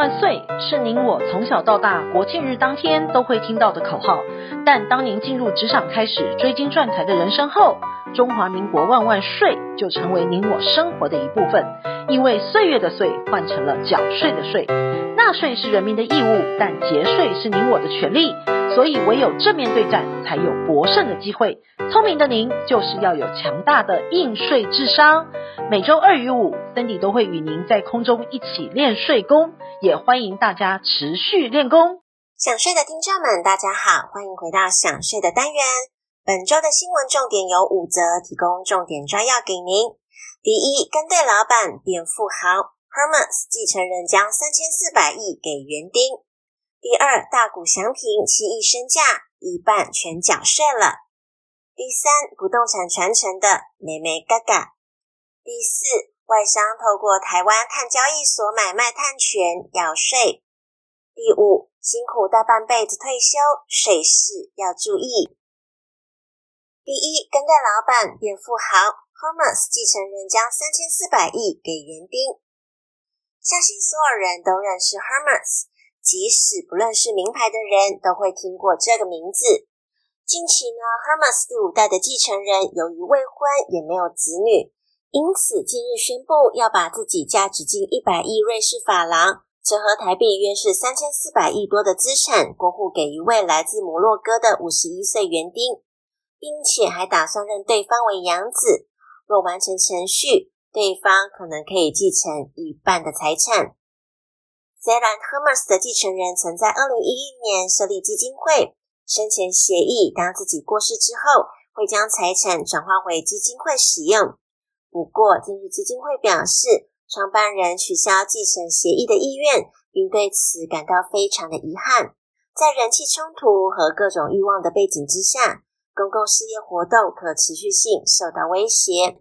万岁是您我从小到大国庆日当天都会听到的口号，但当您进入职场开始追金赚财的人生后，中华民国万万岁就成为您我生活的一部分，因为岁月的岁换成了缴税的税，纳税是人民的义务，但节税是您我的权利，所以唯有正面对战，才有博胜的机会。聪明的您就是要有强大的应税智商。每周二与五，Cindy 都会与您在空中一起练税功，也欢迎大家持续练功。想税的听众们，大家好，欢迎回到想税的单元。本周的新闻重点有五则，提供重点摘要给您。第一，跟对老板变富豪，Hermes 继承人将三千四百亿给园丁。第二，大谷祥平七亿身价，一半全缴税了。第三，不动产传承的美美嘎嘎。第四，外商透过台湾碳交易所买卖碳权要税。第五，辛苦大半辈子退休，税事要注意。第一，跟对老板变富豪，Hermes 继承人将三千四百亿给园丁。相信所有人都认识 Hermes。即使不认识名牌的人都会听过这个名字。近期呢，Hermes 第五代的继承人由于未婚也没有子女，因此近日宣布要把自己价值近一百亿瑞士法郎，折合台币约是三千四百亿多的资产过户给一位来自摩洛哥的五十一岁园丁，并且还打算认对方为养子。若完成程序，对方可能可以继承一半的财产。虽然 Hermes 的继承人曾在二零一一年设立基金会，生前协议当自己过世之后，会将财产转化为基金会使用。不过，近日基金会表示，创办人取消继承协议的意愿，并对此感到非常的遗憾。在人气冲突和各种欲望的背景之下，公共事业活动可持续性受到威胁。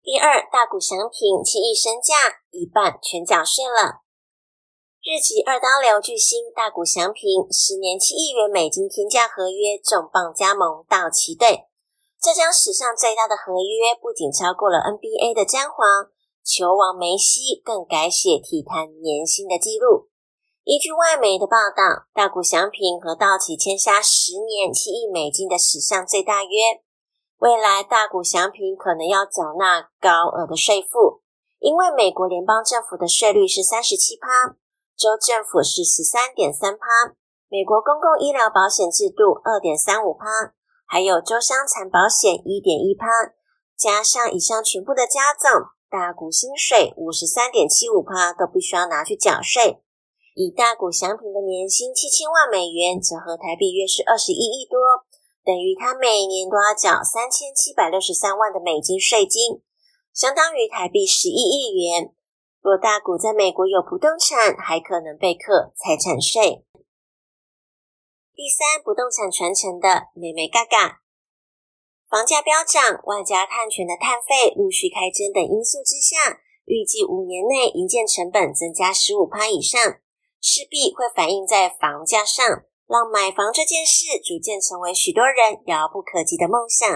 第二，大谷翔平七亿身价，一半全缴税了。日籍二刀流巨星大谷翔平十年七亿元美金天价合约重磅加盟道奇队，这将史上最大的合约不仅超过了 NBA 的詹皇、球王梅西，更改写体坛年薪的纪录。依据外媒的报道，大谷翔平和道奇签下十年七亿美金的史上最大约。未来大谷翔平可能要缴纳高额的税负，因为美国联邦政府的税率是三十七趴，州政府是十三点三趴，美国公共医疗保险制度二点三五趴，还有州伤残保险一点一趴，加上以上全部的加总，大谷薪水五十三点七五趴都必须要拿去缴税。以大谷祥平的年薪七千万美元，折合台币约是二十一亿多。等于他每年都要缴三千七百六十三万的美金税金，相当于台币十一亿元。若大谷在美国有不动产，还可能被课财产税。第三，不动产传承的美美嘎嘎，房价飙涨，外加碳权的碳费陆续开征等因素之下，预计五年内营建成本增加十五趴以上，势必会反映在房价上。让买房这件事逐渐成为许多人遥不可及的梦想。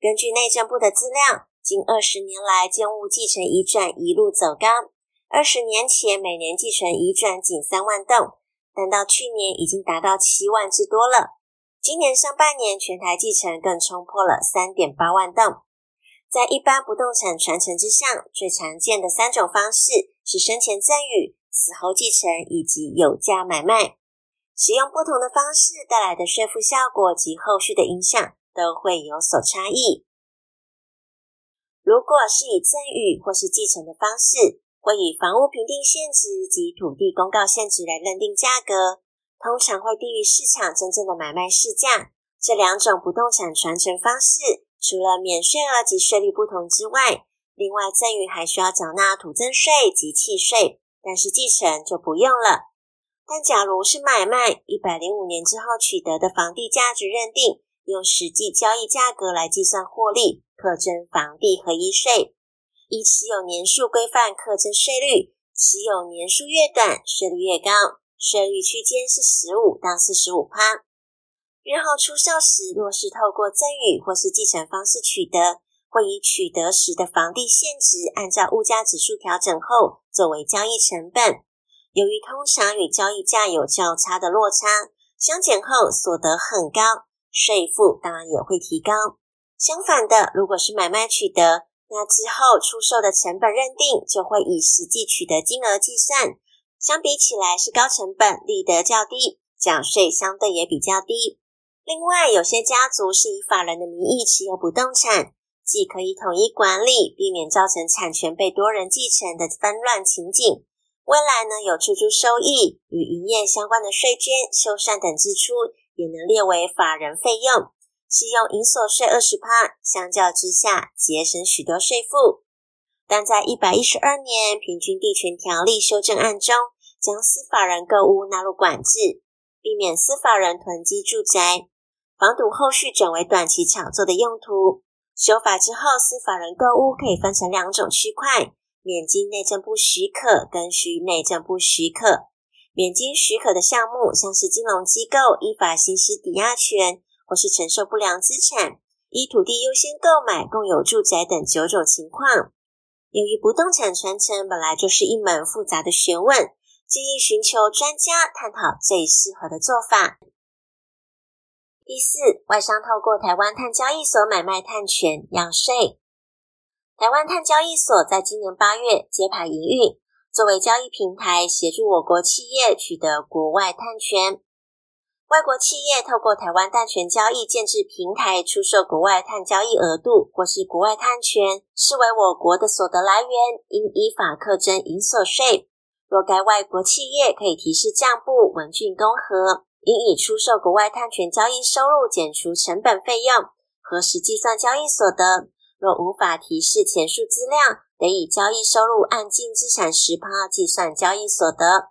根据内政部的资料，近二十年来，建物继承移转一路走高。二十年前，每年继承移转仅三万栋，但到去年已经达到七万之多了。今年上半年，全台继承更冲破了三点八万栋。在一般不动产传承之上，最常见的三种方式是生前赠与、死后继承以及有价买卖。使用不同的方式带来的税负效果及后续的影响都会有所差异。如果是以赠与或是继承的方式，会以房屋评定现值及土地公告现值来认定价格，通常会低于市场真正的买卖市价。这两种不动产传承方式，除了免税额及税率不同之外，另外赠与还需要缴纳土增税及契税，但是继承就不用了。但假如是买卖，一百零五年之后取得的房地价值认定，用实际交易价格来计算获利，课征房地合一税。以持有年数规范课征税率，持有年数越短，税率越高，税率区间是十五到四十五趴。日后出售时，若是透过赠与或是继承方式取得，会以取得时的房地现值，按照物价指数调整后作为交易成本。由于通常与交易价有较差的落差，相减后所得很高，税负当然也会提高。相反的，如果是买卖取得，那之后出售的成本认定就会以实际取得金额计算，相比起来是高成本，利得较低，缴税相对也比较低。另外，有些家族是以法人的名义持有不动产，既可以统一管理，避免造成产权被多人继承的纷乱情景。未来呢，有出租收益与营业相关的税捐、修缮等支出，也能列为法人费用，适用营所税二十趴，相较之下节省许多税负。但在一百一十二年平均地权条例修正案中，将私法人购屋纳入管制，避免私法人囤积住宅，防堵后续转为短期炒作的用途。修法之后，私法人购物可以分成两种区块。免经内政部许可跟需内政部许可，免经许可的项目，像是金融机构依法行使抵押权，或是承受不良资产，依土地优先购买共有住宅等九种情况。由于不动产传承本来就是一门复杂的学问，建议寻求专家探讨最适合的做法。第四，外商透过台湾碳交易所买卖碳权要税。台湾碳交易所在今年八月揭牌营运，作为交易平台，协助我国企业取得国外碳权。外国企业透过台湾碳权交易建置平台，出售国外碳交易额度或是国外碳权，视为我国的所得来源，应依法课征营所税。若该外国企业可以提示账簿文竣公核，应以出售国外碳权交易收入减除成本费用，核实计算交易所得。若无法提示前述资料，得以交易收入按净资产十趴计算交易所得。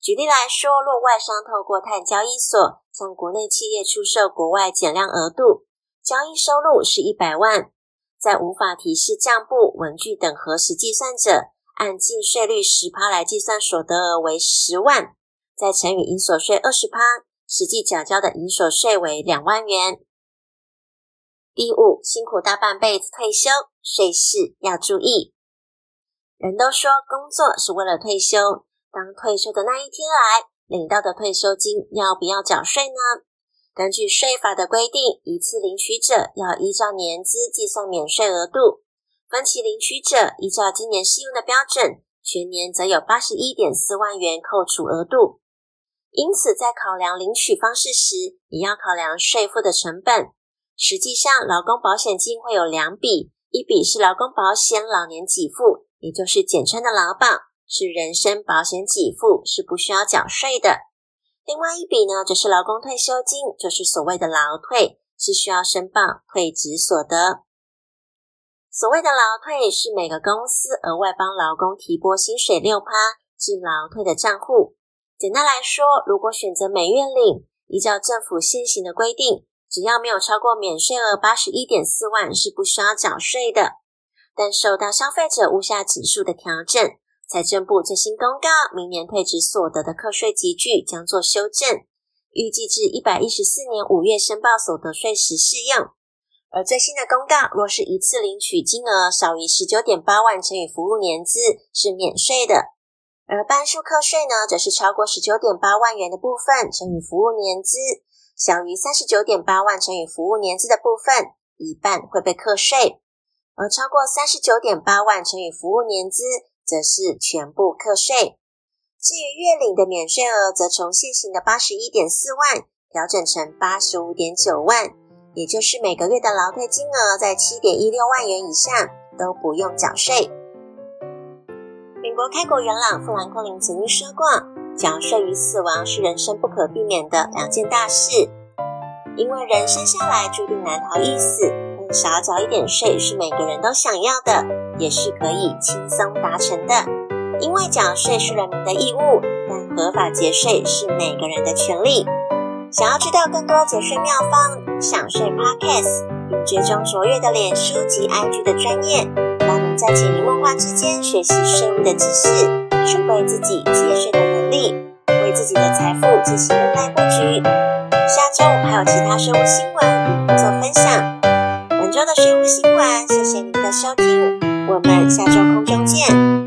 举例来说，若外商透过碳交易所向国内企业出售国外减量额度，交易收入是一百万，在无法提示账簿文具等核实计算者，按净税率十趴来计算所得额为十万，再乘以营所税二十趴，实际缴交的营所税为两万元。第五，辛苦大半辈子退休，税事要注意。人都说工作是为了退休，当退休的那一天来，领到的退休金要不要缴税呢？根据税法的规定，一次领取者要依照年资计算免税额度，分期领取者依照今年适用的标准，全年则有八十一点四万元扣除额度。因此，在考量领取方式时，也要考量税负的成本。实际上，劳工保险金会有两笔，一笔是劳工保险老年给付，也就是简称的劳保，是人身保险给付，是不需要缴税的。另外一笔呢，则是劳工退休金，就是所谓的劳退，是需要申报退职所得。所谓的劳退，是每个公司额外帮劳工提拨薪水六趴至劳退的账户。简单来说，如果选择每月领，依照政府现行的规定。只要没有超过免税额八十一点四万，是不需要缴税的。但受到消费者物价指数的调整，财政部最新公告，明年退职所得的课税集聚将做修正，预计至一百一十四年五月申报所得税时适用。而最新的公告，若是一次领取金额少于十九点八万乘以服务年资，是免税的；而半数课税呢，则是超过十九点八万元的部分乘以服务年资。小于三十九点八万乘以服务年资的部分，一半会被课税；而超过三十九点八万乘以服务年资，则是全部课税。至于月领的免税额，则从现行的八十一点四万调整成八十五点九万，也就是每个月的劳退金额在七点一六万元以上都不用缴税。美国开国元老富兰克林曾经说过。缴税与死亡是人生不可避免的两件大事，因为人生下来注定难逃一死，但少缴一点税是每个人都想要的，也是可以轻松达成的。因为缴税是人民的义务，但合法节税是每个人的权利。想要知道更多节税妙方，享税 Podcast，并追踪卓越的脸书及 IG 的专业，在潜移默化之间学习税务的知识，储备自己节税的能力，为自己的财富进行未来布局。下周还有其他税务新闻与您做分享。本周的税务新闻，谢谢您的收听，我们下周空中见。